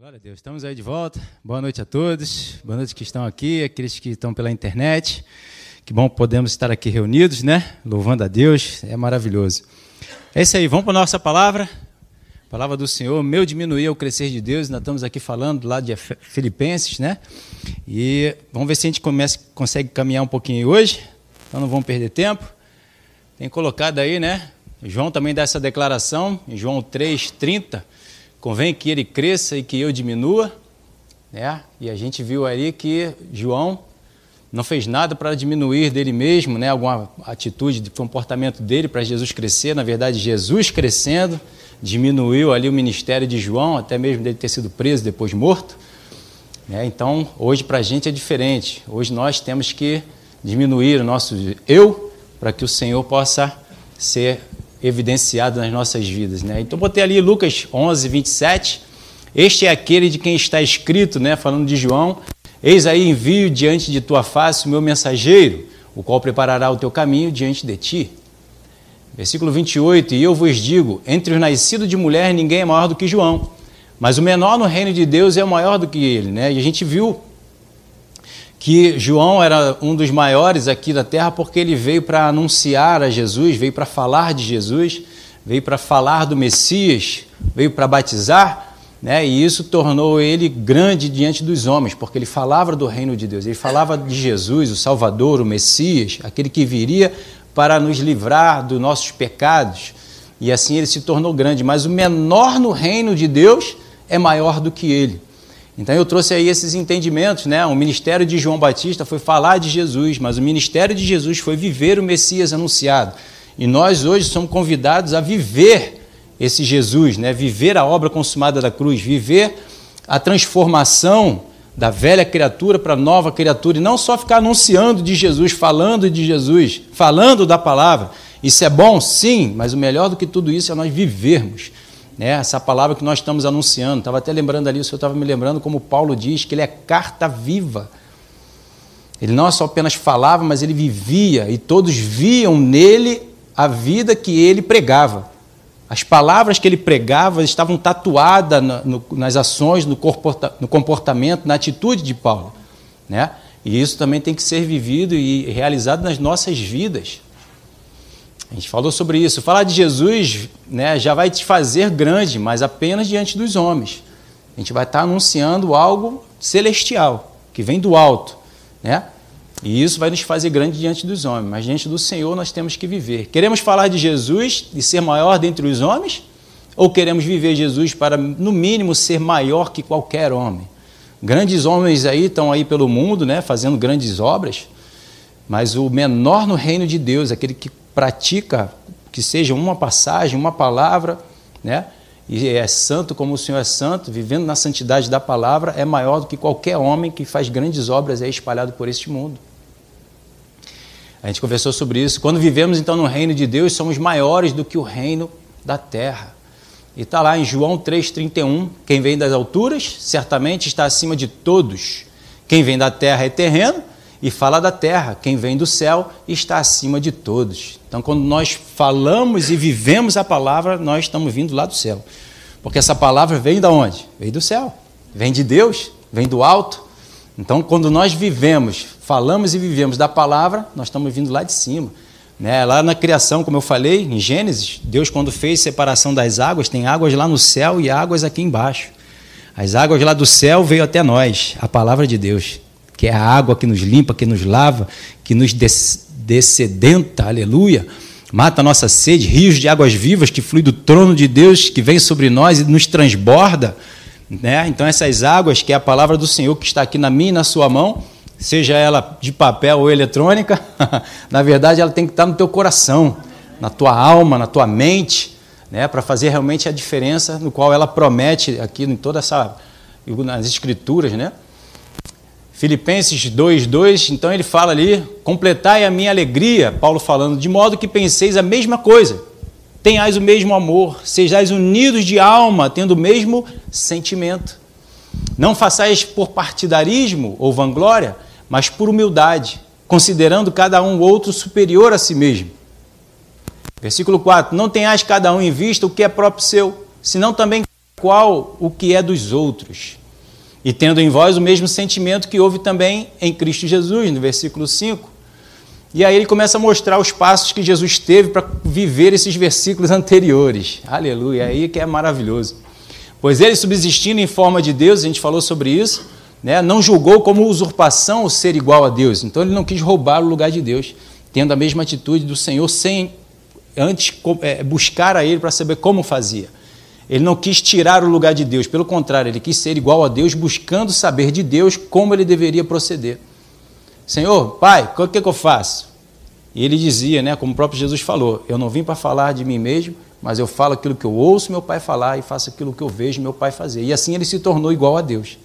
Glória a Deus, estamos aí de volta. Boa noite a todos, boa noite que estão aqui, aqueles que estão pela internet. Que bom podemos estar aqui reunidos, né? Louvando a Deus, é maravilhoso. É isso aí, vamos para a nossa palavra. Palavra do Senhor, meu diminuir é o crescer de Deus. Nós estamos aqui falando lá de Filipenses, né? E vamos ver se a gente começa, consegue caminhar um pouquinho hoje. Então não vamos perder tempo. Tem colocado aí, né? João também dá essa declaração, em João 3, 30 Convém que ele cresça e que eu diminua. Né? E a gente viu ali que João não fez nada para diminuir dele mesmo, né? alguma atitude de comportamento dele para Jesus crescer. Na verdade, Jesus crescendo diminuiu ali o ministério de João, até mesmo dele ter sido preso, depois morto. Né? Então, hoje para a gente é diferente. Hoje nós temos que diminuir o nosso eu para que o Senhor possa ser evidenciado nas nossas vidas. Né? Então, botei ali Lucas 11, 27. Este é aquele de quem está escrito, né, falando de João: Eis aí envio diante de tua face o meu mensageiro, o qual preparará o teu caminho diante de ti. Versículo 28: E eu vos digo: entre os nascidos de mulher, ninguém é maior do que João, mas o menor no reino de Deus é maior do que ele. Né? E a gente viu que João era um dos maiores aqui da terra porque ele veio para anunciar a Jesus, veio para falar de Jesus, veio para falar do Messias, veio para batizar, né? e isso tornou ele grande diante dos homens, porque ele falava do reino de Deus, ele falava de Jesus, o Salvador, o Messias, aquele que viria para nos livrar dos nossos pecados, e assim ele se tornou grande, mas o menor no reino de Deus é maior do que ele. Então eu trouxe aí esses entendimentos, né? O ministério de João Batista foi falar de Jesus, mas o ministério de Jesus foi viver o Messias anunciado. E nós hoje somos convidados a viver esse Jesus, né? Viver a obra consumada da cruz, viver a transformação da velha criatura para a nova criatura e não só ficar anunciando de Jesus, falando de Jesus, falando da palavra. Isso é bom, sim, mas o melhor do que tudo isso é nós vivermos né, essa palavra que nós estamos anunciando. Estava até lembrando ali, o senhor estava me lembrando como Paulo diz, que ele é carta viva. Ele não só apenas falava, mas ele vivia, e todos viam nele a vida que ele pregava. As palavras que ele pregava estavam tatuadas nas ações, no comportamento, na atitude de Paulo. Né? E isso também tem que ser vivido e realizado nas nossas vidas. A gente falou sobre isso. Falar de Jesus né, já vai te fazer grande, mas apenas diante dos homens. A gente vai estar anunciando algo celestial, que vem do alto. Né? E isso vai nos fazer grande diante dos homens, mas diante do Senhor nós temos que viver. Queremos falar de Jesus e ser maior dentre os homens? Ou queremos viver Jesus para, no mínimo, ser maior que qualquer homem? Grandes homens aí estão aí pelo mundo, né, fazendo grandes obras, mas o menor no reino de Deus, aquele que pratica que seja uma passagem, uma palavra, né? E é santo como o Senhor é santo, vivendo na santidade da palavra, é maior do que qualquer homem que faz grandes obras aí espalhado por este mundo. A gente conversou sobre isso. Quando vivemos então no reino de Deus, somos maiores do que o reino da terra. E está lá em João 3,31: quem vem das alturas certamente está acima de todos. Quem vem da terra é terreno e fala da terra. Quem vem do céu está acima de todos. Então, quando nós falamos e vivemos a palavra, nós estamos vindo lá do céu. Porque essa palavra vem da onde? Vem do céu. Vem de Deus, vem do alto. Então, quando nós vivemos, falamos e vivemos da palavra, nós estamos vindo lá de cima. Né? Lá na criação, como eu falei, em Gênesis, Deus, quando fez separação das águas, tem águas lá no céu e águas aqui embaixo. As águas lá do céu veio até nós, a palavra de Deus que é a água que nos limpa, que nos lava, que nos descedenta, aleluia. Mata a nossa sede, rios de águas vivas que flui do trono de Deus, que vem sobre nós e nos transborda. Né? Então, essas águas, que é a palavra do Senhor que está aqui na minha e na sua mão, seja ela de papel ou eletrônica, na verdade ela tem que estar no teu coração, na tua alma, na tua mente, né? para fazer realmente a diferença no qual ela promete aqui em toda essa nas escrituras, né? Filipenses 2:2, então ele fala ali: "Completai a minha alegria", Paulo falando, de modo que penseis a mesma coisa. Tenhais o mesmo amor, sejais unidos de alma, tendo o mesmo sentimento. Não façais por partidarismo ou vanglória, mas por humildade, considerando cada um outro superior a si mesmo. Versículo 4: Não tenhais cada um em vista o que é próprio seu, senão também qual o que é dos outros, e tendo em vós o mesmo sentimento que houve também em Cristo Jesus, no versículo 5. E aí ele começa a mostrar os passos que Jesus teve para viver esses versículos anteriores. Aleluia, aí que é maravilhoso. Pois ele, subsistindo em forma de Deus, a gente falou sobre isso, né, não julgou como usurpação o ser igual a Deus. Então ele não quis roubar o lugar de Deus, tendo a mesma atitude do Senhor, sem antes é, buscar a Ele para saber como fazia. Ele não quis tirar o lugar de Deus, pelo contrário, ele quis ser igual a Deus, buscando saber de Deus como ele deveria proceder. Senhor, Pai, o que, que eu faço? E ele dizia, né, como o próprio Jesus falou: Eu não vim para falar de mim mesmo, mas eu falo aquilo que eu ouço meu Pai falar e faço aquilo que eu vejo meu Pai fazer. E assim ele se tornou igual a Deus.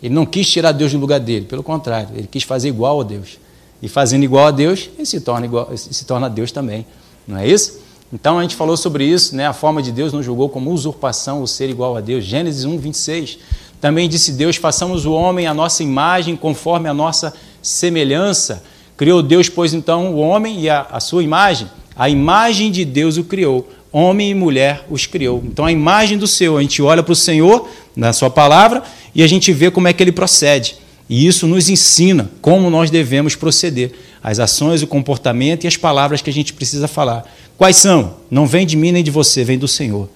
Ele não quis tirar Deus do lugar dele, pelo contrário, ele quis fazer igual a Deus. E fazendo igual a Deus, ele se torna, igual, se torna Deus também. Não é isso? Então a gente falou sobre isso, né? A forma de Deus não julgou como usurpação o ser igual a Deus. Gênesis 1, 26. Também disse Deus: façamos o homem à nossa imagem, conforme a nossa semelhança. Criou Deus, pois então, o homem e a, a sua imagem. A imagem de Deus o criou. Homem e mulher os criou. Então a imagem do Senhor, a gente olha para o Senhor na sua palavra e a gente vê como é que ele procede. E isso nos ensina como nós devemos proceder, as ações, o comportamento e as palavras que a gente precisa falar. Quais são? Não vem de mim nem de você, vem do Senhor.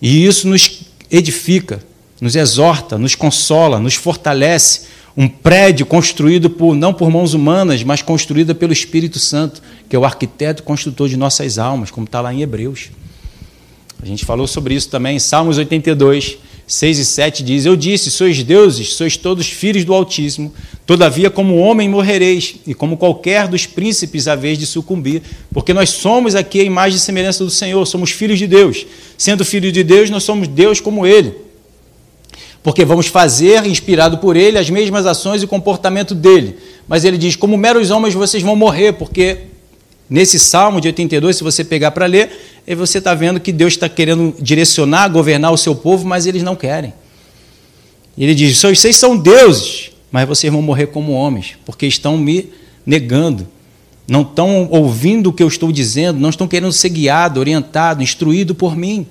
E isso nos edifica, nos exorta, nos consola, nos fortalece. Um prédio construído por, não por mãos humanas, mas construído pelo Espírito Santo, que é o arquiteto e construtor de nossas almas, como está lá em Hebreus. A gente falou sobre isso também em Salmos 82. 6 e 7 diz: Eu disse, sois deuses, sois todos filhos do Altíssimo, todavia, como homem morrereis, e como qualquer dos príncipes, a vez de sucumbir, porque nós somos aqui a imagem e semelhança do Senhor, somos filhos de Deus. Sendo filhos de Deus, nós somos Deus como Ele. Porque vamos fazer, inspirado por Ele, as mesmas ações e comportamento dele. Mas ele diz: Como meros homens, vocês vão morrer, porque nesse salmo de 82, se você pegar para ler, você está vendo que Deus está querendo direcionar, governar o seu povo, mas eles não querem. Ele diz: vocês são deuses, mas vocês vão morrer como homens, porque estão me negando, não estão ouvindo o que eu estou dizendo, não estão querendo ser guiado, orientado, instruído por mim.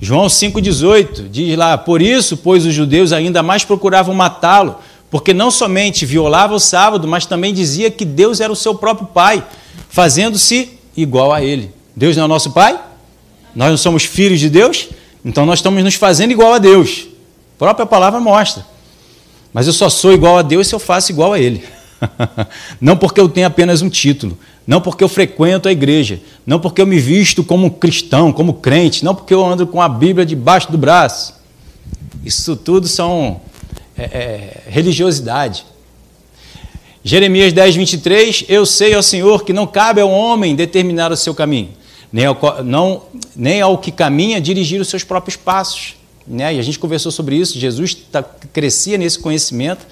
João 5,18 diz lá: Por isso, pois os judeus ainda mais procuravam matá-lo, porque não somente violava o sábado, mas também dizia que Deus era o seu próprio Pai fazendo-se igual a Ele. Deus não é o nosso Pai? Nós não somos filhos de Deus? Então nós estamos nos fazendo igual a Deus. A própria palavra mostra. Mas eu só sou igual a Deus se eu faço igual a Ele. não porque eu tenho apenas um título, não porque eu frequento a igreja, não porque eu me visto como cristão, como crente, não porque eu ando com a Bíblia debaixo do braço. Isso tudo são é, é, religiosidade. Jeremias 10, 23, eu sei, ó Senhor, que não cabe ao homem determinar o seu caminho, nem ao, não, nem ao que caminha dirigir os seus próprios passos. Né? E a gente conversou sobre isso, Jesus tá, crescia nesse conhecimento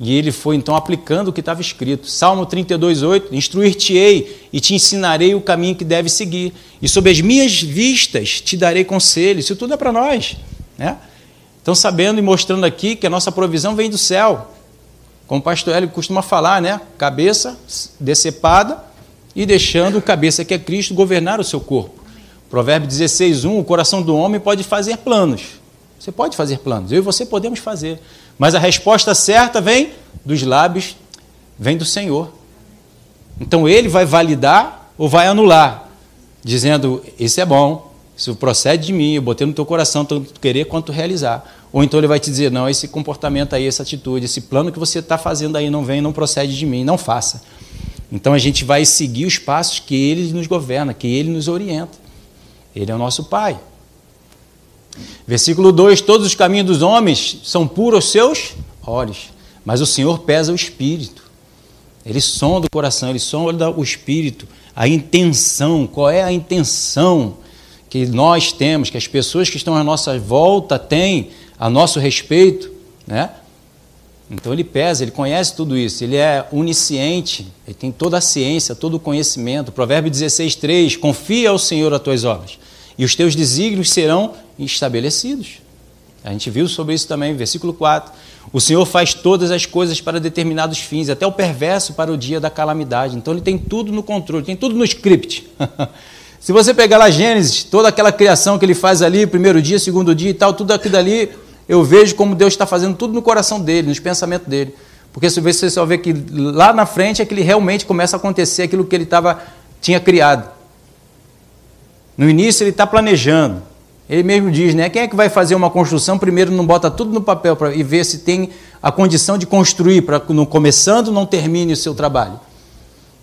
e ele foi então aplicando o que estava escrito. Salmo 32, 8, instruir-te-ei e te ensinarei o caminho que deve seguir, e sob as minhas vistas te darei conselho. Isso tudo é para nós. Né? Então, sabendo e mostrando aqui que a nossa provisão vem do céu, como o pastor Hélio costuma falar, né? Cabeça decepada e deixando o cabeça que é Cristo governar o seu corpo. Provérbio 16, 1, o coração do homem pode fazer planos. Você pode fazer planos, eu e você podemos fazer. Mas a resposta certa vem dos lábios, vem do Senhor. Então ele vai validar ou vai anular, dizendo: Isso é bom, isso procede de mim, eu botei no teu coração tanto querer quanto realizar. Ou então ele vai te dizer: não, esse comportamento aí, essa atitude, esse plano que você está fazendo aí não vem, não procede de mim, não faça. Então a gente vai seguir os passos que ele nos governa, que ele nos orienta. Ele é o nosso Pai. Versículo 2: Todos os caminhos dos homens são puros seus olhos, mas o Senhor pesa o espírito. Ele sonda o coração, ele sonda o espírito, a intenção. Qual é a intenção que nós temos, que as pessoas que estão à nossa volta têm a nosso respeito, né? Então ele pesa, ele conhece tudo isso, ele é onisciente, ele tem toda a ciência, todo o conhecimento. Provérbio 16, 3, confia ao Senhor as tuas obras, e os teus desígnios serão estabelecidos. A gente viu sobre isso também, versículo 4. O Senhor faz todas as coisas para determinados fins, até o perverso para o dia da calamidade. Então ele tem tudo no controle, tem tudo no script. Se você pegar lá Gênesis, toda aquela criação que ele faz ali, primeiro dia, segundo dia e tal, tudo aquilo dali, eu vejo como Deus está fazendo tudo no coração dele, nos pensamentos dele. Porque você só vê que lá na frente é que ele realmente começa a acontecer aquilo que ele tava, tinha criado. No início ele está planejando. Ele mesmo diz, né? Quem é que vai fazer uma construção? Primeiro não bota tudo no papel pra, e vê se tem a condição de construir, para começando não termine o seu trabalho.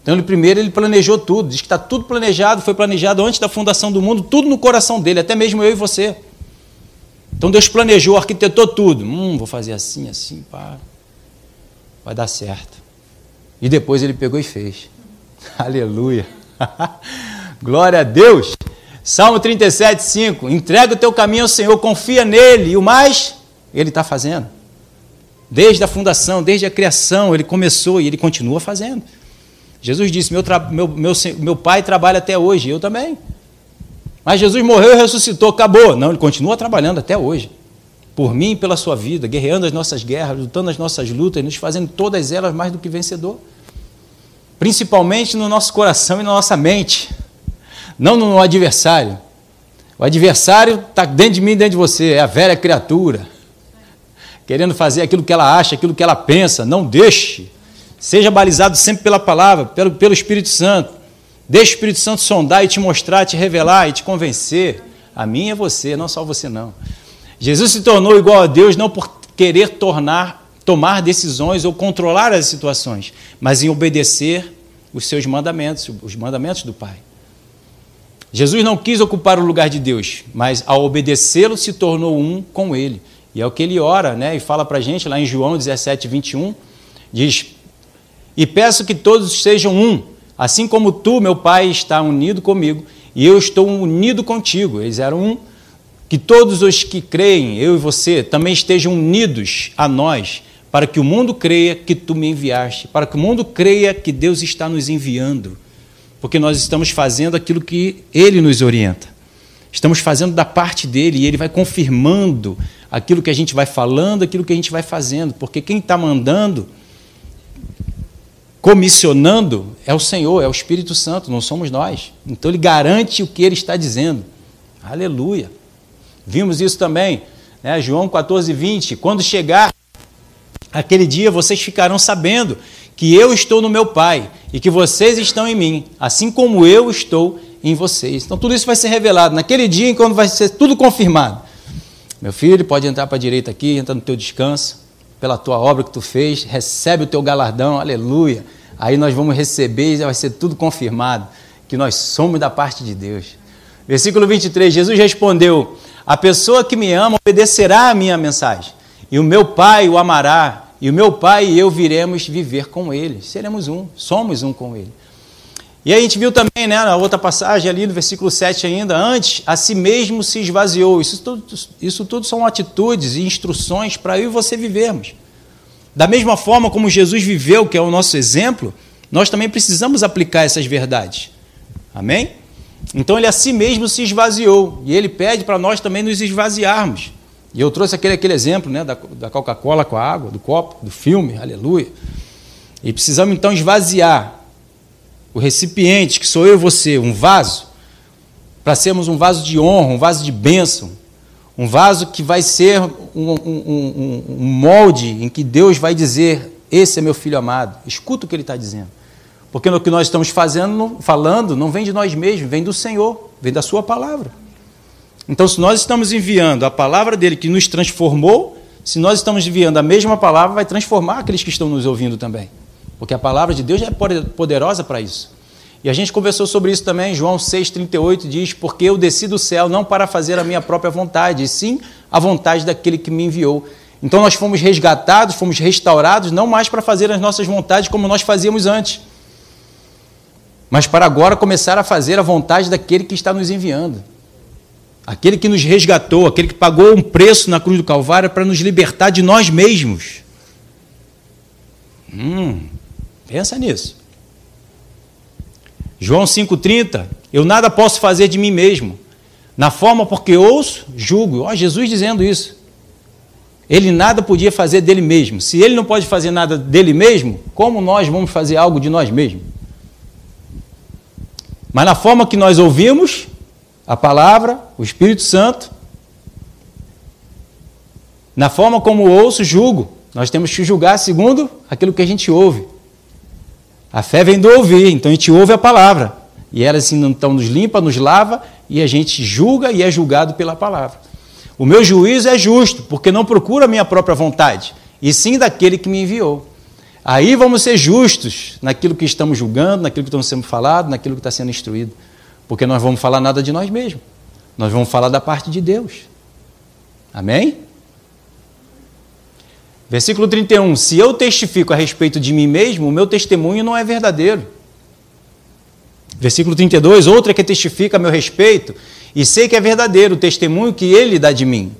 Então ele primeiro ele planejou tudo, diz que está tudo planejado, foi planejado antes da fundação do mundo, tudo no coração dele, até mesmo eu e você. Então Deus planejou, arquitetou tudo. Hum, vou fazer assim, assim, pá. Vai dar certo. E depois ele pegou e fez. Aleluia. Glória a Deus. Salmo 37, 5. Entrega o teu caminho ao Senhor, confia nele, e o mais, ele está fazendo. Desde a fundação, desde a criação, ele começou e ele continua fazendo. Jesus disse: meu, meu, meu, meu pai trabalha até hoje, eu também. Mas Jesus morreu e ressuscitou, acabou. Não, ele continua trabalhando até hoje. Por mim e pela sua vida, guerreando as nossas guerras, lutando as nossas lutas, nos fazendo todas elas mais do que vencedor. Principalmente no nosso coração e na nossa mente, não no adversário. O adversário está dentro de mim, dentro de você, é a velha criatura querendo fazer aquilo que ela acha, aquilo que ela pensa. Não deixe. Seja balizado sempre pela palavra, pelo, pelo Espírito Santo. Deixe o Espírito Santo sondar e te mostrar, te revelar e te convencer. A mim é você, não só você não. Jesus se tornou igual a Deus não por querer tornar, tomar decisões ou controlar as situações, mas em obedecer os seus mandamentos, os mandamentos do Pai. Jesus não quis ocupar o lugar de Deus, mas ao obedecê-lo se tornou um com ele. E é o que ele ora, né? E fala para a gente lá em João 17, 21, diz: E peço que todos sejam um, assim como tu, meu Pai, está unido comigo, e eu estou unido contigo. Eles eram um. Que todos os que creem, eu e você, também estejam unidos a nós, para que o mundo creia que tu me enviaste, para que o mundo creia que Deus está nos enviando, porque nós estamos fazendo aquilo que Ele nos orienta. Estamos fazendo da parte dele e ele vai confirmando aquilo que a gente vai falando, aquilo que a gente vai fazendo, porque quem está mandando, comissionando, é o Senhor, é o Espírito Santo, não somos nós. Então ele garante o que ele está dizendo. Aleluia. Vimos isso também, né? João 14, 20. Quando chegar aquele dia, vocês ficarão sabendo que eu estou no meu Pai e que vocês estão em mim, assim como eu estou em vocês. Então tudo isso vai ser revelado naquele dia, quando vai ser tudo confirmado. Meu filho, pode entrar para a direita aqui, entra no teu descanso, pela tua obra que tu fez, recebe o teu galardão, aleluia. Aí nós vamos receber e vai ser tudo confirmado, que nós somos da parte de Deus. Versículo 23, Jesus respondeu: A pessoa que me ama obedecerá a minha mensagem, e o meu Pai o amará, e o meu Pai e eu viremos viver com ele. Seremos um, somos um com ele. E aí a gente viu também, né, na outra passagem ali, no versículo 7 ainda, antes, a si mesmo se esvaziou. Isso tudo, isso tudo são atitudes e instruções para eu e você vivermos. Da mesma forma como Jesus viveu, que é o nosso exemplo, nós também precisamos aplicar essas verdades. Amém? Então ele a si mesmo se esvaziou. E ele pede para nós também nos esvaziarmos. E eu trouxe aquele, aquele exemplo né, da, da Coca-Cola com a água, do copo, do filme, aleluia. E precisamos então esvaziar o recipiente, que sou eu e você, um vaso, para sermos um vaso de honra, um vaso de bênção, um vaso que vai ser um, um, um, um molde em que Deus vai dizer: Esse é meu filho amado. Escuta o que ele está dizendo. Porque no que nós estamos fazendo, falando, não vem de nós mesmos, vem do Senhor, vem da Sua palavra. Então, se nós estamos enviando a palavra dele que nos transformou, se nós estamos enviando a mesma palavra, vai transformar aqueles que estão nos ouvindo também. Porque a palavra de Deus é poderosa para isso. E a gente conversou sobre isso também, João 6,38 diz: Porque eu desci do céu não para fazer a minha própria vontade, e sim a vontade daquele que me enviou. Então nós fomos resgatados, fomos restaurados, não mais para fazer as nossas vontades como nós fazíamos antes, mas para agora começar a fazer a vontade daquele que está nos enviando. Aquele que nos resgatou, aquele que pagou um preço na cruz do Calvário para nos libertar de nós mesmos. Hum, Pensa nisso. João 5,30, eu nada posso fazer de mim mesmo. Na forma porque ouço, julgo. Ó, Jesus dizendo isso. Ele nada podia fazer dele mesmo. Se ele não pode fazer nada dele mesmo, como nós vamos fazer algo de nós mesmos? Mas na forma que nós ouvimos a palavra, o Espírito Santo, na forma como ouço, julgo. Nós temos que julgar segundo aquilo que a gente ouve. A fé vem do ouvir, então a gente ouve a palavra. E ela assim então nos limpa, nos lava e a gente julga e é julgado pela palavra. O meu juízo é justo, porque não procura a minha própria vontade, e sim daquele que me enviou. Aí vamos ser justos naquilo que estamos julgando, naquilo que estamos sendo falado, naquilo que está sendo instruído. Porque nós vamos falar nada de nós mesmos. Nós vamos falar da parte de Deus. Amém? Versículo 31. Se eu testifico a respeito de mim mesmo, o meu testemunho não é verdadeiro. Versículo 32. Outra que testifica a meu respeito, e sei que é verdadeiro o testemunho que ele dá de mim.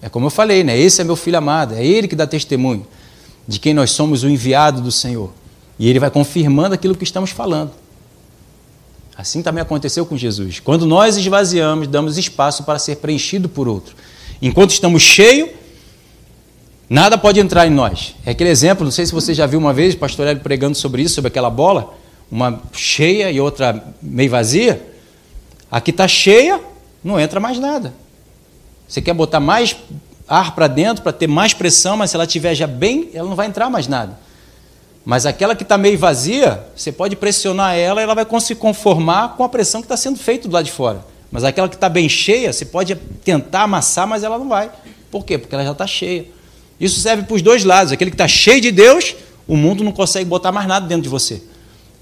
É como eu falei, né? Esse é meu filho amado, é ele que dá testemunho de quem nós somos o enviado do Senhor. E ele vai confirmando aquilo que estamos falando. Assim também aconteceu com Jesus. Quando nós esvaziamos, damos espaço para ser preenchido por outro. Enquanto estamos cheios, nada pode entrar em nós. É aquele exemplo, não sei se você já viu uma vez o pastor Hélio pregando sobre isso, sobre aquela bola, uma cheia e outra meio vazia. A que está cheia, não entra mais nada. Você quer botar mais ar para dentro para ter mais pressão, mas se ela estiver já bem, ela não vai entrar mais nada. Mas aquela que está meio vazia, você pode pressionar ela e ela vai se conformar com a pressão que está sendo feita do lado de fora. Mas aquela que está bem cheia, você pode tentar amassar, mas ela não vai. Por quê? Porque ela já está cheia. Isso serve para os dois lados. Aquele que está cheio de Deus, o mundo não consegue botar mais nada dentro de você.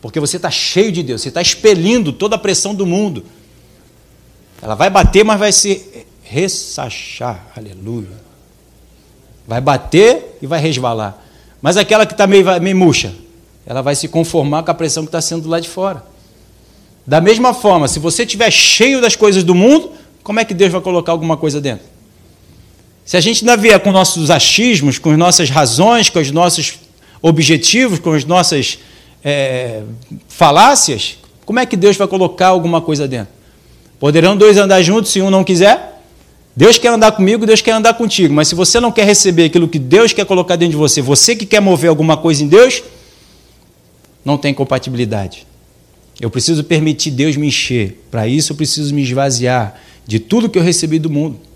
Porque você está cheio de Deus, você está expelindo toda a pressão do mundo. Ela vai bater, mas vai se ressachar. Aleluia. Vai bater e vai resvalar. Mas aquela que está meio, meio murcha, ela vai se conformar com a pressão que está sendo do lado de fora. Da mesma forma, se você estiver cheio das coisas do mundo, como é que Deus vai colocar alguma coisa dentro? Se a gente ainda vier com nossos achismos, com as nossas razões, com os nossos objetivos, com as nossas é, falácias, como é que Deus vai colocar alguma coisa dentro? Poderão dois andar juntos se um não quiser? Deus quer andar comigo, Deus quer andar contigo, mas se você não quer receber aquilo que Deus quer colocar dentro de você, você que quer mover alguma coisa em Deus, não tem compatibilidade. Eu preciso permitir Deus me encher. Para isso eu preciso me esvaziar de tudo que eu recebi do mundo.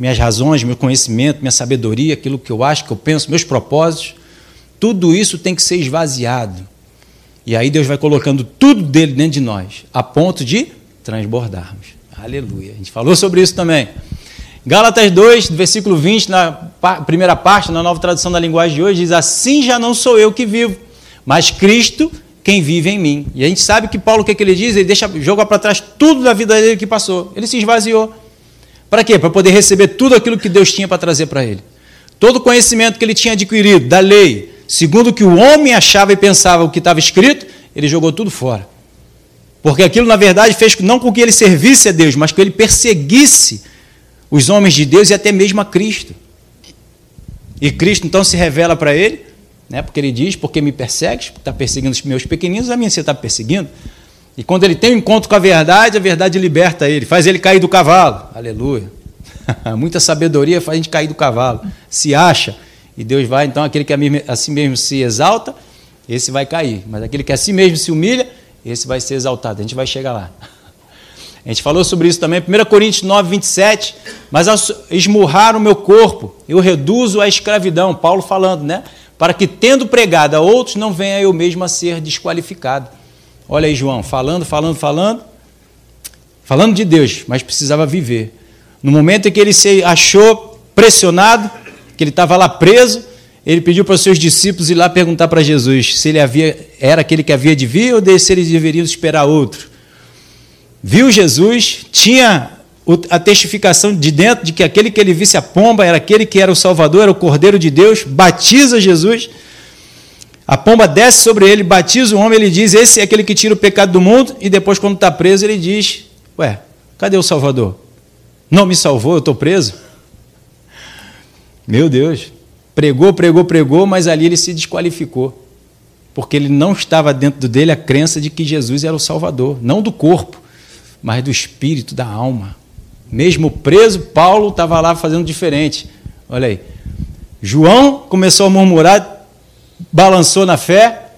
Minhas razões, meu conhecimento, minha sabedoria, aquilo que eu acho, que eu penso, meus propósitos, tudo isso tem que ser esvaziado. E aí Deus vai colocando tudo dele dentro de nós, a ponto de transbordarmos. Aleluia. A gente falou sobre isso também. Gálatas 2, versículo 20, na primeira parte, na nova tradução da linguagem de hoje, diz: Assim já não sou eu que vivo, mas Cristo quem vive em mim. E a gente sabe que Paulo, o que, é que ele diz? Ele deixa, joga para trás tudo da vida dele que passou. Ele se esvaziou. Para quê? Para poder receber tudo aquilo que Deus tinha para trazer para ele. Todo o conhecimento que ele tinha adquirido da lei, segundo o que o homem achava e pensava o que estava escrito, ele jogou tudo fora. Porque aquilo, na verdade, fez não com que ele servisse a Deus, mas que ele perseguisse os homens de Deus e até mesmo a Cristo. E Cristo então se revela para ele, né, porque ele diz: Porque me persegues? Está perseguindo os meus pequeninos, a minha você está perseguindo. E quando ele tem um encontro com a verdade, a verdade liberta ele, faz ele cair do cavalo. Aleluia. Muita sabedoria faz a gente cair do cavalo. Se acha. E Deus vai, então, aquele que a si mesmo se exalta, esse vai cair. Mas aquele que a si mesmo se humilha, esse vai ser exaltado. A gente vai chegar lá. A gente falou sobre isso também, 1 Coríntios 9, 27. Mas ao esmurrar o meu corpo, eu reduzo a escravidão. Paulo falando, né? Para que, tendo pregado a outros, não venha eu mesmo a ser desqualificado. Olha aí, João, falando, falando, falando. Falando de Deus, mas precisava viver. No momento em que ele se achou pressionado, que ele estava lá preso, ele pediu para os seus discípulos ir lá perguntar para Jesus se ele havia, era aquele que havia de vir ou se eles deveriam esperar outro. Viu Jesus, tinha a testificação de dentro de que aquele que ele visse a pomba era aquele que era o Salvador, era o Cordeiro de Deus, batiza Jesus. A pomba desce sobre ele, batiza o homem, ele diz: Esse é aquele que tira o pecado do mundo. E depois, quando está preso, ele diz: Ué, cadê o Salvador? Não me salvou, eu estou preso. Meu Deus. Pregou, pregou, pregou, mas ali ele se desqualificou. Porque ele não estava dentro dele a crença de que Jesus era o Salvador, não do corpo, mas do espírito, da alma. Mesmo preso, Paulo estava lá fazendo diferente. Olha aí. João começou a murmurar, balançou na fé.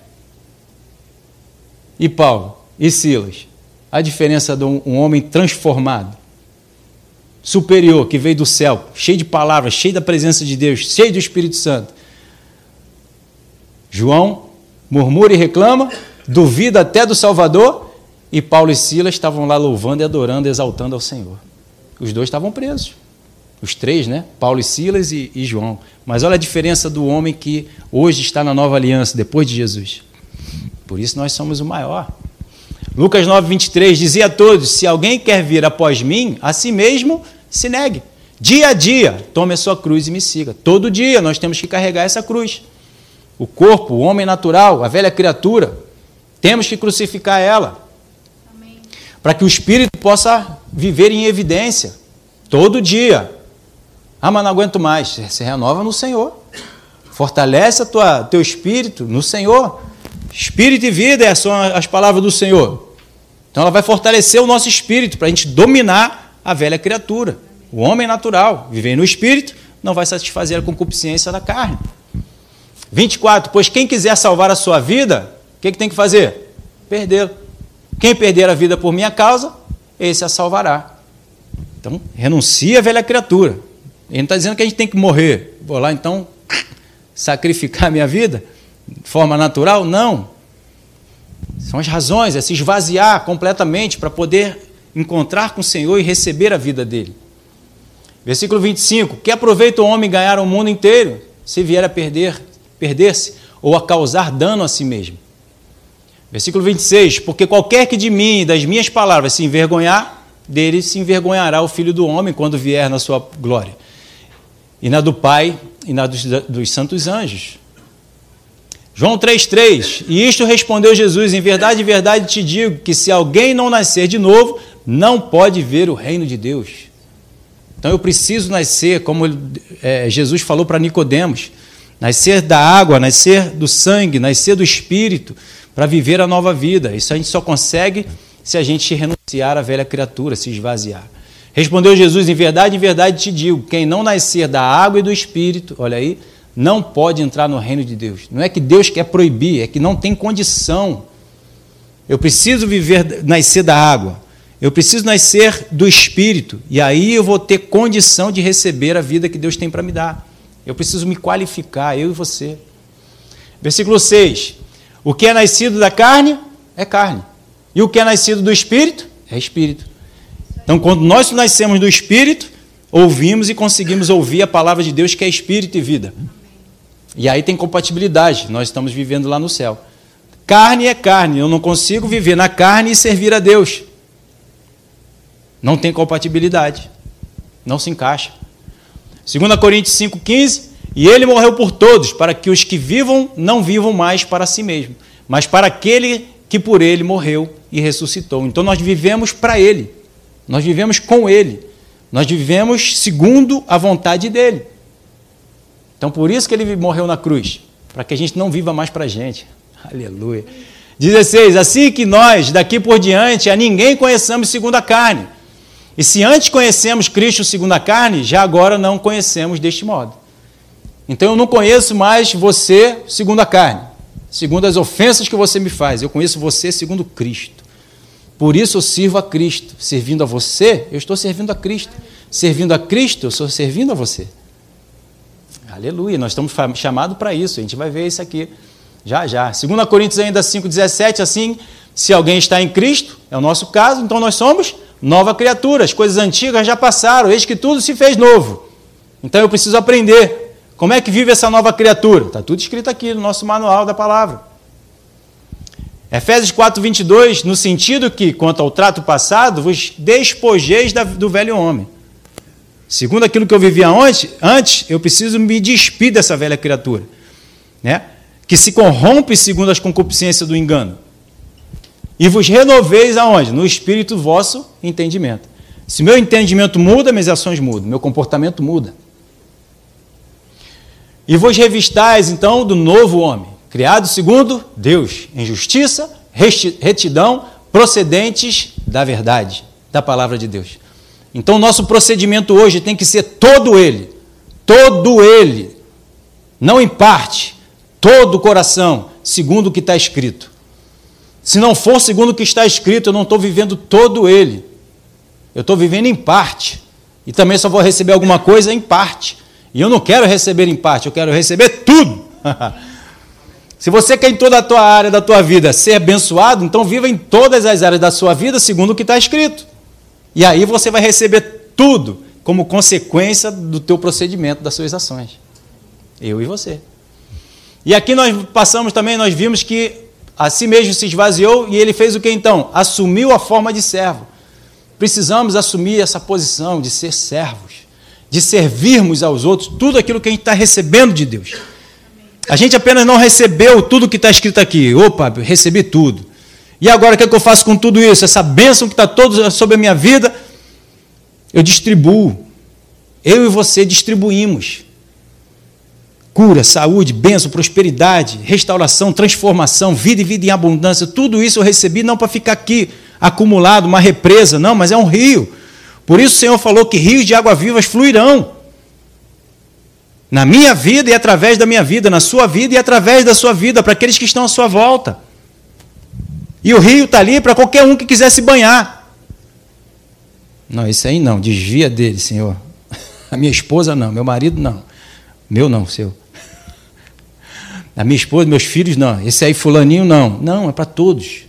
E Paulo e Silas? A diferença de um, homem transformado, superior, que veio do céu, cheio de palavras, cheio da presença de Deus, cheio do Espírito Santo. João murmura e reclama, duvida até do Salvador, e Paulo e Silas estavam lá louvando e adorando, exaltando ao Senhor. Os dois estavam presos. Os três, né? Paulo e Silas e, e João. Mas olha a diferença do homem que hoje está na nova aliança, depois de Jesus. Por isso nós somos o maior. Lucas 9, 23 dizia a todos: Se alguém quer vir após mim, a si mesmo se negue. Dia a dia, tome a sua cruz e me siga. Todo dia nós temos que carregar essa cruz. O corpo, o homem natural, a velha criatura, temos que crucificar ela. Para que o espírito possa viver em evidência. Todo dia. Ah, mas não aguento mais. Se renova no Senhor. Fortalece a tua, teu espírito no Senhor. Espírito e vida são as palavras do Senhor. Então ela vai fortalecer o nosso espírito para a gente dominar a velha criatura. O homem natural, viver no espírito, não vai satisfazer a concupiscência da carne. 24. Pois quem quiser salvar a sua vida, o que, que tem que fazer? Perdê-la. Quem perder a vida por minha causa, esse a salvará. Então, renuncia a velha criatura. Ele não está dizendo que a gente tem que morrer. Vou lá então sacrificar a minha vida de forma natural? Não. São as razões, é se esvaziar completamente para poder encontrar com o Senhor e receber a vida dele. Versículo 25: Que aproveita o homem ganhar o mundo inteiro, se vier a perder, perder-se ou a causar dano a si mesmo? Versículo 26: Porque qualquer que de mim e das minhas palavras se envergonhar, dele se envergonhará o filho do homem quando vier na sua glória, e na do Pai e na dos, dos santos anjos. João 3,3: E isto respondeu Jesus: Em verdade, em verdade te digo que se alguém não nascer de novo, não pode ver o reino de Deus. Então eu preciso nascer, como é, Jesus falou para Nicodemos, nascer da água, nascer do sangue, nascer do Espírito, para viver a nova vida. Isso a gente só consegue se a gente renunciar à velha criatura, se esvaziar. Respondeu Jesus: Em verdade, em verdade te digo: quem não nascer da água e do Espírito, olha aí, não pode entrar no reino de Deus. Não é que Deus quer proibir, é que não tem condição. Eu preciso viver, nascer da água. Eu preciso nascer do Espírito. E aí eu vou ter condição de receber a vida que Deus tem para me dar. Eu preciso me qualificar, eu e você. Versículo 6. O que é nascido da carne é carne. E o que é nascido do Espírito é Espírito. Então, quando nós nascemos do Espírito, ouvimos e conseguimos ouvir a palavra de Deus, que é Espírito e vida. E aí tem compatibilidade, nós estamos vivendo lá no céu. Carne é carne, eu não consigo viver na carne e servir a Deus. Não tem compatibilidade, não se encaixa. 2 Coríntios 5,15: E ele morreu por todos, para que os que vivam não vivam mais para si mesmo, mas para aquele que por ele morreu e ressuscitou. Então nós vivemos para ele, nós vivemos com ele, nós vivemos segundo a vontade dele. Então por isso que ele morreu na cruz, para que a gente não viva mais para a gente. Aleluia. 16. Assim que nós, daqui por diante, a ninguém conheçamos segundo a carne. E se antes conhecemos Cristo segundo a carne, já agora não conhecemos deste modo. Então eu não conheço mais você segundo a carne, segundo as ofensas que você me faz. Eu conheço você segundo Cristo. Por isso eu sirvo a Cristo. Servindo a você, eu estou servindo a Cristo. Servindo a Cristo, eu estou servindo a você. Aleluia, nós estamos chamados para isso, a gente vai ver isso aqui já já. 2 Coríntios ainda 5,17, assim, se alguém está em Cristo, é o nosso caso, então nós somos nova criatura, as coisas antigas já passaram, eis que tudo se fez novo. Então eu preciso aprender como é que vive essa nova criatura. Está tudo escrito aqui no nosso manual da palavra. Efésios 4, 22, no sentido que, quanto ao trato passado, vos despojeis do velho homem Segundo aquilo que eu vivia antes, antes, eu preciso me despir dessa velha criatura, né? que se corrompe segundo as concupiscências do engano. E vos renoveis aonde? No espírito vosso entendimento. Se meu entendimento muda, minhas ações mudam, meu comportamento muda. E vos revistais, então, do novo homem, criado segundo Deus, em justiça, retidão, procedentes da verdade, da palavra de Deus. Então, nosso procedimento hoje tem que ser todo ele, todo ele, não em parte, todo o coração, segundo o que está escrito. Se não for segundo o que está escrito, eu não estou vivendo todo ele. Eu estou vivendo em parte. E também só vou receber alguma coisa em parte. E eu não quero receber em parte, eu quero receber tudo. Se você quer em toda a tua área da tua vida ser abençoado, então viva em todas as áreas da sua vida segundo o que está escrito. E aí você vai receber tudo como consequência do teu procedimento, das suas ações. Eu e você. E aqui nós passamos também, nós vimos que a si mesmo se esvaziou e ele fez o que então? Assumiu a forma de servo. Precisamos assumir essa posição de ser servos, de servirmos aos outros tudo aquilo que a gente está recebendo de Deus. A gente apenas não recebeu tudo que está escrito aqui. Opa, recebi tudo. E agora o que, é que eu faço com tudo isso? Essa bênção que está toda sobre a minha vida, eu distribuo. Eu e você distribuímos. Cura, saúde, bênção, prosperidade, restauração, transformação, vida e vida em abundância. Tudo isso eu recebi não para ficar aqui acumulado, uma represa, não, mas é um rio. Por isso o Senhor falou que rios de água vivas fluirão. Na minha vida e através da minha vida, na sua vida e através da sua vida, para aqueles que estão à sua volta. E o rio está ali para qualquer um que quiser se banhar. Não, isso aí não, desvia dele, Senhor. A minha esposa não, meu marido não. Meu não, seu. A minha esposa, meus filhos não. Esse aí fulaninho não. Não, é para todos.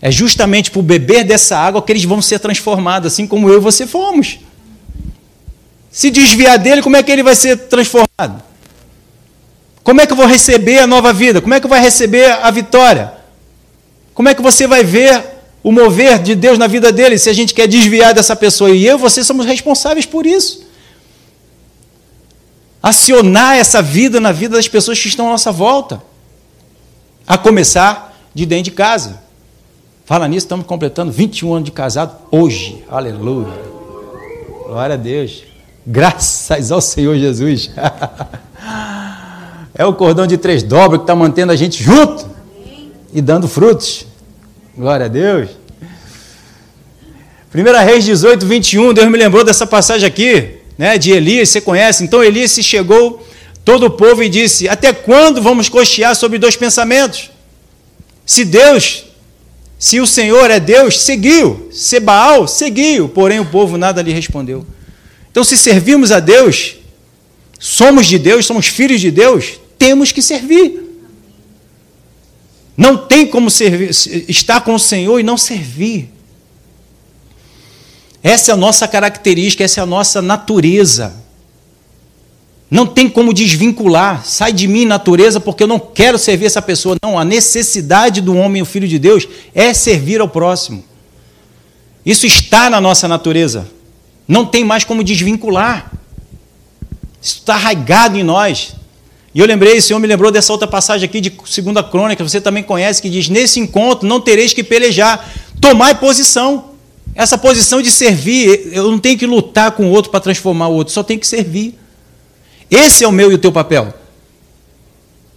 É justamente por beber dessa água que eles vão ser transformados, assim como eu e você fomos. Se desviar dele, como é que ele vai ser transformado? Como é que eu vou receber a nova vida? Como é que eu vou receber a vitória? Como é que você vai ver o mover de Deus na vida dele se a gente quer desviar dessa pessoa? E eu e você somos responsáveis por isso. Acionar essa vida na vida das pessoas que estão à nossa volta. A começar de dentro de casa. Fala nisso, estamos completando 21 anos de casado hoje. Aleluia. Glória a Deus. Graças ao Senhor Jesus. é o cordão de três dobras que está mantendo a gente junto e dando frutos. Glória a Deus. 1 Reis 18, 21, Deus me lembrou dessa passagem aqui, né, de Elias, você conhece? Então Elias se chegou todo o povo e disse: Até quando vamos cochear sobre dois pensamentos? Se Deus, se o Senhor é Deus, seguiu. Se Baal, seguiu. Porém o povo nada lhe respondeu. Então, se servimos a Deus, somos de Deus, somos filhos de Deus, temos que servir. Não tem como servir, estar com o Senhor e não servir. Essa é a nossa característica, essa é a nossa natureza. Não tem como desvincular. Sai de mim, natureza, porque eu não quero servir essa pessoa. Não, a necessidade do homem, o filho de Deus, é servir ao próximo. Isso está na nossa natureza. Não tem mais como desvincular. Isso está arraigado em nós. E eu lembrei, o Senhor me lembrou dessa outra passagem aqui de 2 Crônica, você também conhece, que diz: Nesse encontro não tereis que pelejar, tomai posição. Essa posição de servir, eu não tenho que lutar com o outro para transformar o outro, só tenho que servir. Esse é o meu e o teu papel.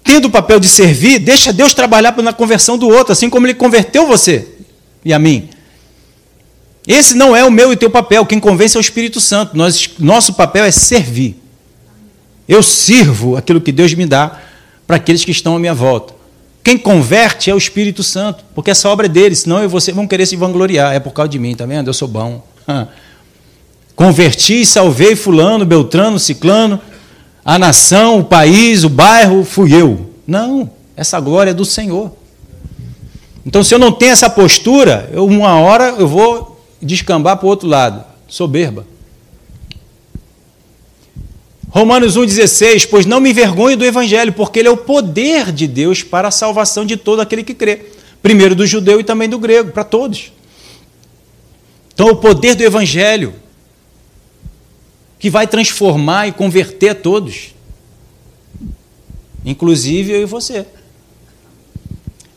Tendo o papel de servir, deixa Deus trabalhar na conversão do outro, assim como Ele converteu você e a mim. Esse não é o meu e teu papel. Quem convence é o Espírito Santo. Nós, nosso papel é servir. Eu sirvo aquilo que Deus me dá para aqueles que estão à minha volta. Quem converte é o Espírito Santo, porque essa obra é dele, senão eu e você vão querer se vangloriar. É por causa de mim, tá vendo? Eu sou bom. Converti, salvei fulano, beltrano, ciclano, a nação, o país, o bairro, fui eu. Não, essa glória é do Senhor. Então, se eu não tenho essa postura, eu, uma hora eu vou descambar para o outro lado. Soberba. Romanos 1,16: Pois não me envergonho do Evangelho, porque ele é o poder de Deus para a salvação de todo aquele que crê. Primeiro do judeu e também do grego, para todos. Então, o poder do Evangelho, que vai transformar e converter a todos, inclusive eu e você.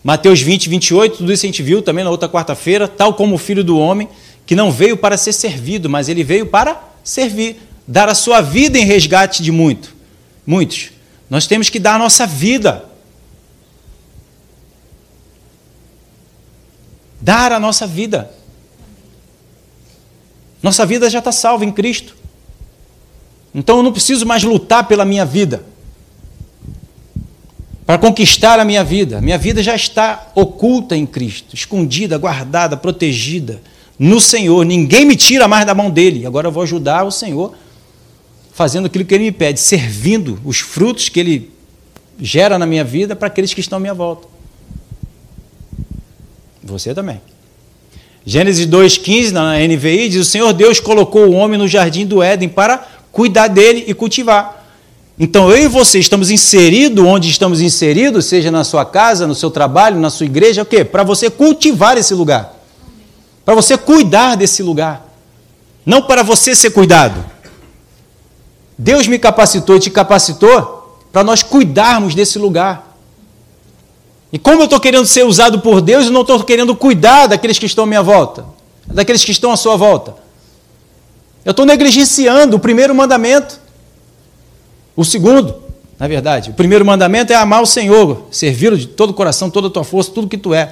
Mateus 20, 28, tudo isso a gente viu também na outra quarta-feira, tal como o filho do homem que não veio para ser servido, mas ele veio para servir, dar a sua vida em resgate de muito, muitos. Nós temos que dar a nossa vida. Dar a nossa vida. Nossa vida já está salva em Cristo. Então eu não preciso mais lutar pela minha vida. para conquistar a minha vida. Minha vida já está oculta em Cristo, escondida, guardada, protegida no Senhor. Ninguém me tira mais da mão dele. Agora eu vou ajudar o Senhor fazendo aquilo que ele me pede, servindo os frutos que ele gera na minha vida para aqueles que estão à minha volta. Você também. Gênesis 2,15, na NVI, diz: O Senhor Deus colocou o homem no jardim do Éden para cuidar dele e cultivar. Então eu e você estamos inseridos onde estamos inseridos, seja na sua casa, no seu trabalho, na sua igreja, o quê? Para você cultivar esse lugar. Para você cuidar desse lugar. Não para você ser cuidado. Deus me capacitou e te capacitou para nós cuidarmos desse lugar. E como eu estou querendo ser usado por Deus, eu não estou querendo cuidar daqueles que estão à minha volta, daqueles que estão à sua volta. Eu estou negligenciando o primeiro mandamento. O segundo, na verdade, o primeiro mandamento é amar o Senhor, servi-lo de todo o coração, toda a tua força, tudo que tu é.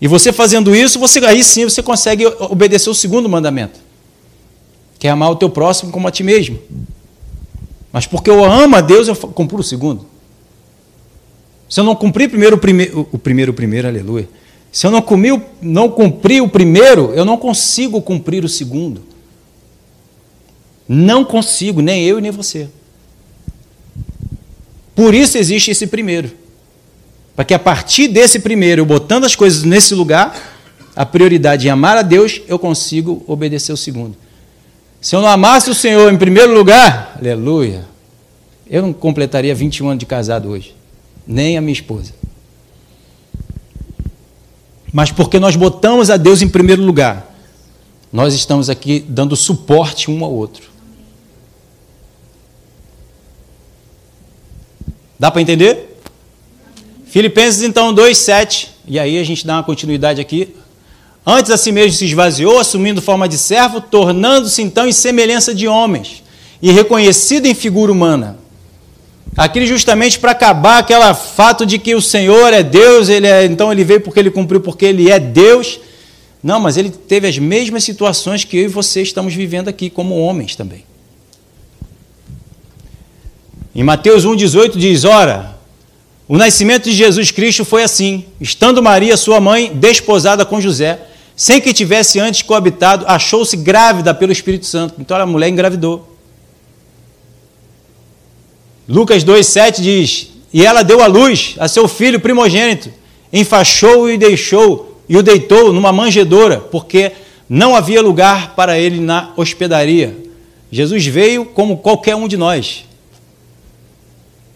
E você fazendo isso, você aí sim você consegue obedecer o segundo mandamento, que é amar o teu próximo como a ti mesmo. Mas porque eu amo a Deus, eu cumpro o segundo. Se eu não cumprir primeiro o primeiro, o primeiro, o primeiro, aleluia. Se eu não, comi, não cumprir o primeiro, eu não consigo cumprir o segundo. Não consigo, nem eu nem você. Por isso existe esse primeiro. Para que a partir desse primeiro, eu botando as coisas nesse lugar, a prioridade em amar a Deus, eu consigo obedecer o segundo. Se eu não amasse o Senhor em primeiro lugar, aleluia, eu não completaria 21 anos de casado hoje nem a minha esposa. Mas porque nós botamos a Deus em primeiro lugar, nós estamos aqui dando suporte um ao outro. Dá para entender? Filipenses então 2:7, e aí a gente dá uma continuidade aqui. Antes a si mesmo se esvaziou, assumindo forma de servo, tornando-se então em semelhança de homens, e reconhecido em figura humana Aquele justamente para acabar aquele fato de que o Senhor é Deus, ele é, então ele veio porque ele cumpriu, porque ele é Deus. Não, mas ele teve as mesmas situações que eu e você estamos vivendo aqui como homens também. Em Mateus 1,18 diz: Ora, o nascimento de Jesus Cristo foi assim: estando Maria, sua mãe, desposada com José, sem que tivesse antes coabitado, achou-se grávida pelo Espírito Santo. Então a mulher engravidou. Lucas 2,7 diz: E ela deu à luz a seu filho primogênito, enfaixou-o e deixou, e o deitou numa manjedoura, porque não havia lugar para ele na hospedaria. Jesus veio como qualquer um de nós.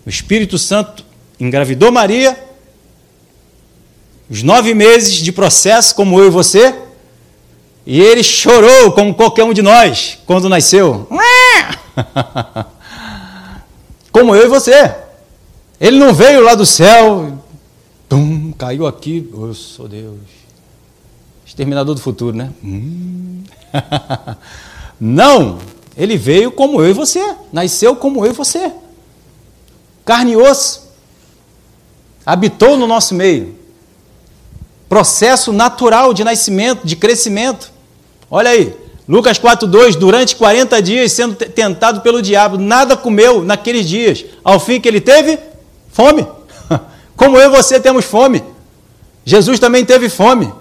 O Espírito Santo engravidou Maria, os nove meses de processo, como eu e você, e ele chorou como qualquer um de nós quando nasceu. como eu e você. Ele não veio lá do céu, tum, caiu aqui, eu sou Deus. Exterminador do futuro, né? Hum. não, ele veio como eu e você, nasceu como eu e você. Carne e osso. Habitou no nosso meio. Processo natural de nascimento, de crescimento. Olha aí, Lucas 4,2: Durante 40 dias sendo tentado pelo diabo, nada comeu naqueles dias. Ao fim que ele teve fome. Como eu e você temos fome. Jesus também teve fome.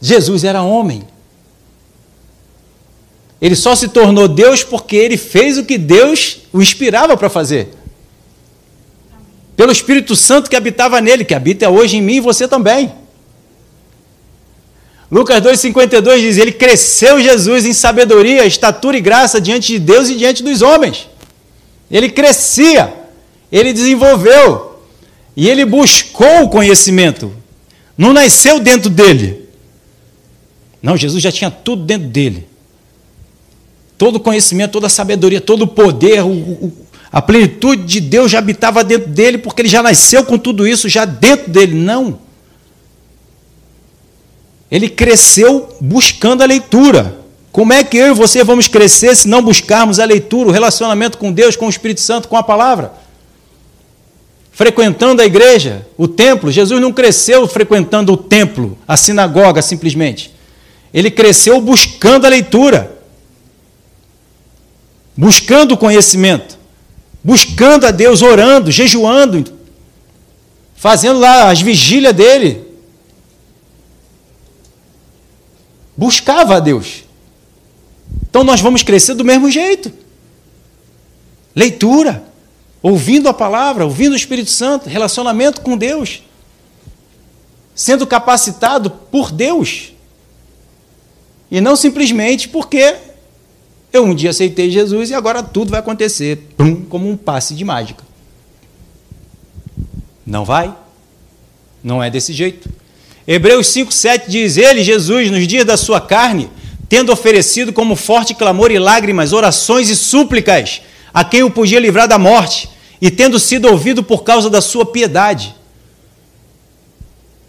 Jesus era homem. Ele só se tornou Deus porque ele fez o que Deus o inspirava para fazer. Pelo Espírito Santo que habitava nele, que habita hoje em mim e você também. Lucas 2,52 diz: Ele cresceu Jesus em sabedoria, estatura e graça diante de Deus e diante dos homens. Ele crescia, ele desenvolveu e ele buscou o conhecimento. Não nasceu dentro dele. Não, Jesus já tinha tudo dentro dele. Todo o conhecimento, toda a sabedoria, todo o poder, o, o, a plenitude de Deus já habitava dentro dele, porque ele já nasceu com tudo isso já dentro dele. Não. Ele cresceu buscando a leitura. Como é que eu e você vamos crescer se não buscarmos a leitura, o relacionamento com Deus, com o Espírito Santo, com a palavra? Frequentando a igreja, o templo. Jesus não cresceu frequentando o templo, a sinagoga simplesmente. Ele cresceu buscando a leitura, buscando o conhecimento. Buscando a Deus, orando, jejuando, fazendo lá as vigílias dele. Buscava a Deus. Então nós vamos crescer do mesmo jeito. Leitura, ouvindo a palavra, ouvindo o Espírito Santo, relacionamento com Deus, sendo capacitado por Deus. E não simplesmente porque eu um dia aceitei Jesus e agora tudo vai acontecer, pum, como um passe de mágica. Não vai. Não é desse jeito. Hebreus 5,7 diz: Ele, Jesus, nos dias da sua carne, tendo oferecido como forte clamor e lágrimas, orações e súplicas a quem o podia livrar da morte, e tendo sido ouvido por causa da sua piedade.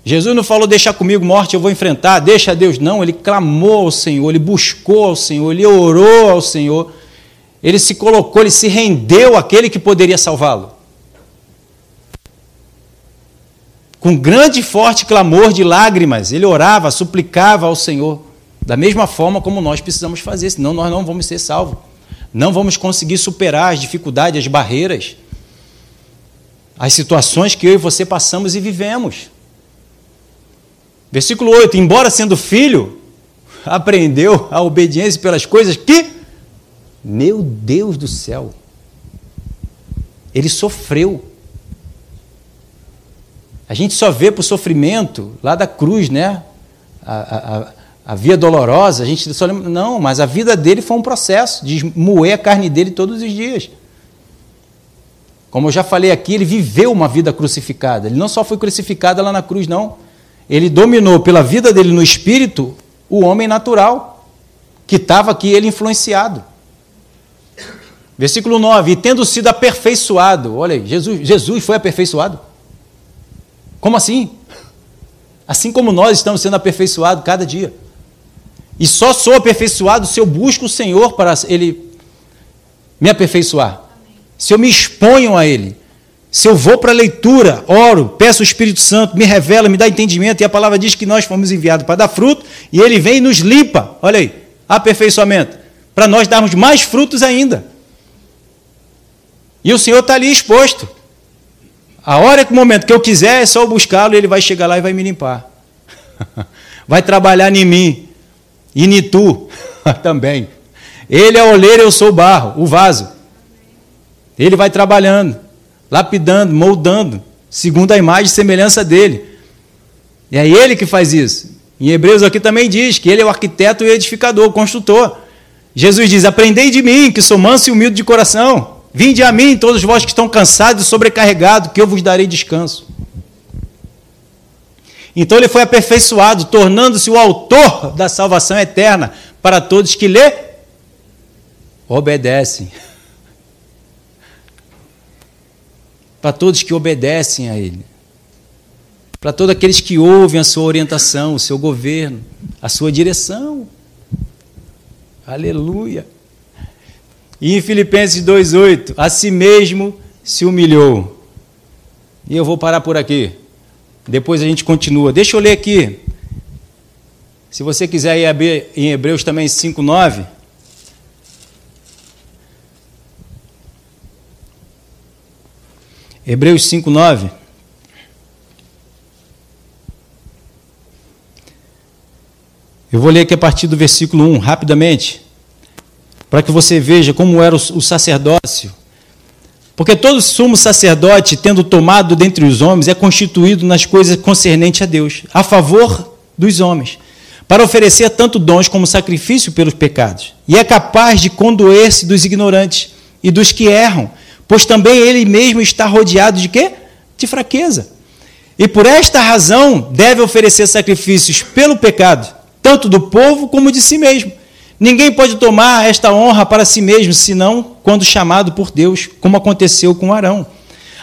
Jesus não falou, deixa comigo morte, eu vou enfrentar, deixa Deus. Não, ele clamou ao Senhor, ele buscou ao Senhor, ele orou ao Senhor, ele se colocou, ele se rendeu àquele que poderia salvá-lo. Com grande e forte clamor de lágrimas, ele orava, suplicava ao Senhor, da mesma forma como nós precisamos fazer, senão nós não vamos ser salvos. Não vamos conseguir superar as dificuldades, as barreiras, as situações que eu e você passamos e vivemos. Versículo 8: Embora sendo filho, aprendeu a obediência pelas coisas que, meu Deus do céu, ele sofreu. A gente só vê para o sofrimento lá da cruz, né? A, a, a via dolorosa, a gente só lembra. Não, mas a vida dele foi um processo de moer a carne dele todos os dias. Como eu já falei aqui, ele viveu uma vida crucificada. Ele não só foi crucificado lá na cruz, não. Ele dominou pela vida dele no espírito o homem natural, que estava aqui ele influenciado. Versículo 9: E tendo sido aperfeiçoado, olha aí, Jesus, Jesus foi aperfeiçoado. Como assim? Assim como nós estamos sendo aperfeiçoados cada dia. E só sou aperfeiçoado se eu busco o Senhor para Ele me aperfeiçoar. Se eu me exponho a Ele. Se eu vou para a leitura, oro, peço o Espírito Santo, me revela, me dá entendimento, e a palavra diz que nós fomos enviados para dar fruto, e ele vem e nos limpa. Olha aí, aperfeiçoamento. Para nós darmos mais frutos ainda. E o Senhor está ali exposto. A hora que o momento que eu quiser é só buscá-lo, ele vai chegar lá e vai me limpar. vai trabalhar em mim. E em tu também. Ele é oleiro, eu sou o barro, o vaso. Ele vai trabalhando lapidando, moldando, segundo a imagem e semelhança dele. E é ele que faz isso. Em Hebreus aqui também diz que ele é o arquiteto e edificador, o construtor. Jesus diz: Aprendei de mim, que sou manso e humilde de coração. Vinde a mim, todos vós que estão cansados e sobrecarregados, que eu vos darei descanso. Então ele foi aperfeiçoado, tornando-se o autor da salvação eterna para todos que lhe obedecem. Para todos que obedecem a Ele, para todos aqueles que ouvem a sua orientação, o seu governo, a sua direção. Aleluia. E em Filipenses 2,8, a si mesmo se humilhou. E eu vou parar por aqui. Depois a gente continua. Deixa eu ler aqui. Se você quiser ir em Hebreus também 5,9. Hebreus 5, 9. Eu vou ler aqui a partir do versículo 1, rapidamente, para que você veja como era o sacerdócio. Porque todo sumo sacerdote, tendo tomado dentre os homens, é constituído nas coisas concernentes a Deus, a favor dos homens, para oferecer tanto dons como sacrifício pelos pecados. E é capaz de condoer-se dos ignorantes e dos que erram pois também ele mesmo está rodeado de quê? De fraqueza. E por esta razão deve oferecer sacrifícios pelo pecado, tanto do povo como de si mesmo. Ninguém pode tomar esta honra para si mesmo, senão quando chamado por Deus, como aconteceu com Arão.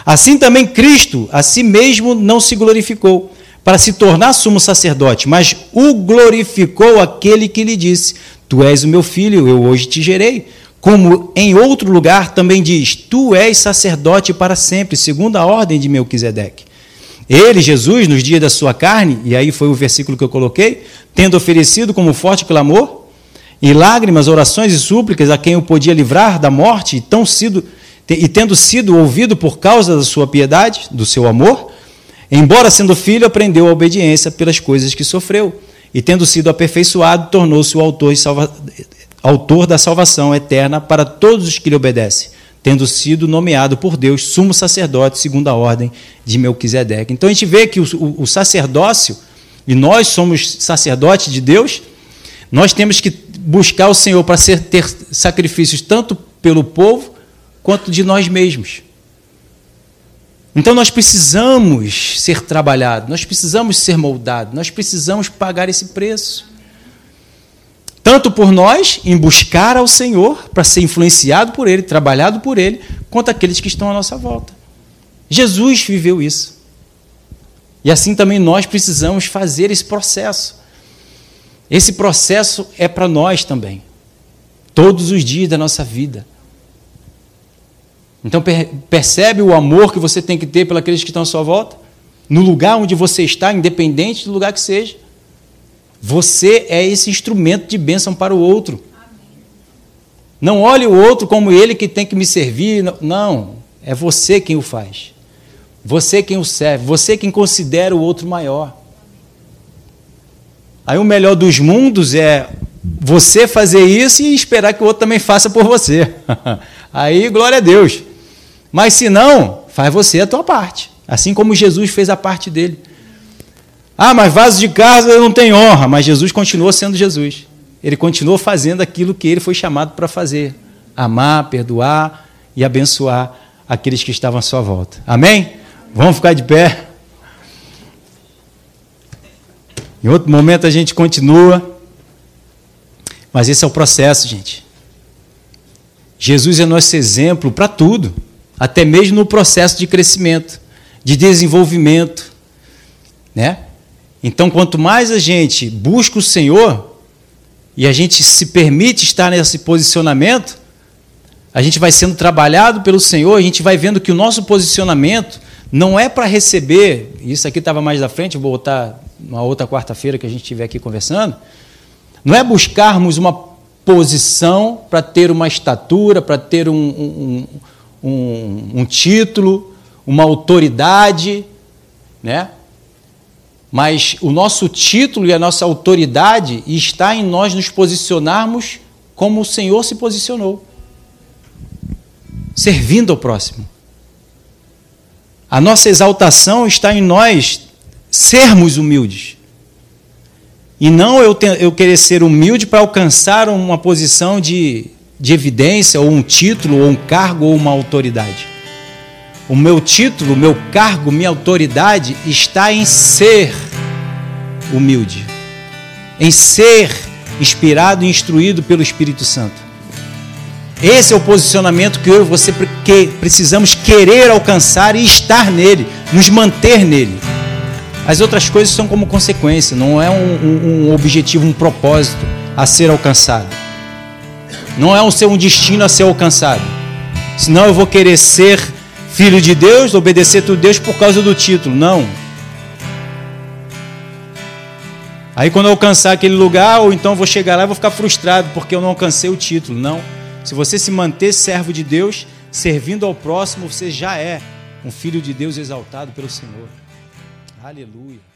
Assim também Cristo a si mesmo não se glorificou para se tornar sumo sacerdote, mas o glorificou aquele que lhe disse: Tu és o meu filho, eu hoje te gerei. Como em outro lugar também diz: Tu és sacerdote para sempre, segundo a ordem de Melquisedeque. Ele, Jesus, nos dias da sua carne, e aí foi o versículo que eu coloquei, tendo oferecido como forte clamor, e lágrimas, orações e súplicas a quem o podia livrar da morte, e tão sido, e tendo sido ouvido por causa da sua piedade, do seu amor, embora sendo filho, aprendeu a obediência pelas coisas que sofreu, e tendo sido aperfeiçoado, tornou-se o autor, salva... autor da salvação eterna para todos os que lhe obedecem, tendo sido nomeado por Deus sumo sacerdote segundo a ordem de Melquisedeque. Então a gente vê que o, o, o sacerdócio, e nós somos sacerdotes de Deus, nós temos que buscar o Senhor para ser, ter sacrifícios tanto pelo povo quanto de nós mesmos. Então nós precisamos ser trabalhados, nós precisamos ser moldados, nós precisamos pagar esse preço. Tanto por nós, em buscar ao Senhor, para ser influenciado por Ele, trabalhado por Ele, quanto aqueles que estão à nossa volta. Jesus viveu isso. E assim também nós precisamos fazer esse processo. Esse processo é para nós também, todos os dias da nossa vida. Então percebe o amor que você tem que ter pelos que estão à sua volta? No lugar onde você está, independente do lugar que seja. Você é esse instrumento de bênção para o outro. Não olhe o outro como ele que tem que me servir. Não, é você quem o faz. Você quem o serve. Você quem considera o outro maior. Aí o melhor dos mundos é você fazer isso e esperar que o outro também faça por você. Aí, glória a Deus. Mas se não, faz você a tua parte. Assim como Jesus fez a parte dele. Ah, mas vaso de casa não tem honra. Mas Jesus continuou sendo Jesus. Ele continuou fazendo aquilo que ele foi chamado para fazer: amar, perdoar e abençoar aqueles que estavam à sua volta. Amém? Vamos ficar de pé. Em outro momento a gente continua. Mas esse é o processo, gente. Jesus é nosso exemplo para tudo até mesmo no processo de crescimento, de desenvolvimento, né? Então, quanto mais a gente busca o Senhor e a gente se permite estar nesse posicionamento, a gente vai sendo trabalhado pelo Senhor, a gente vai vendo que o nosso posicionamento não é para receber, isso aqui estava mais da frente, vou botar uma outra quarta-feira que a gente estiver aqui conversando, não é buscarmos uma posição para ter uma estatura, para ter um, um, um, um título, uma autoridade, né? Mas o nosso título e a nossa autoridade está em nós nos posicionarmos como o Senhor se posicionou, servindo ao próximo. A nossa exaltação está em nós sermos humildes. E não eu, eu querer ser humilde para alcançar uma posição de de evidência, ou um título, ou um cargo, ou uma autoridade. O meu título, o meu cargo, minha autoridade está em ser humilde, em ser inspirado e instruído pelo Espírito Santo. Esse é o posicionamento que eu e você que precisamos querer alcançar e estar nele, nos manter nele. As outras coisas são como consequência, não é um, um, um objetivo, um propósito a ser alcançado. Não é um ser um destino a ser alcançado. Senão eu vou querer ser filho de Deus, obedecer a Deus por causa do título. Não. Aí quando eu alcançar aquele lugar, ou então vou chegar lá e vou ficar frustrado porque eu não alcancei o título. Não. Se você se manter servo de Deus, servindo ao próximo, você já é um filho de Deus exaltado pelo Senhor. Aleluia.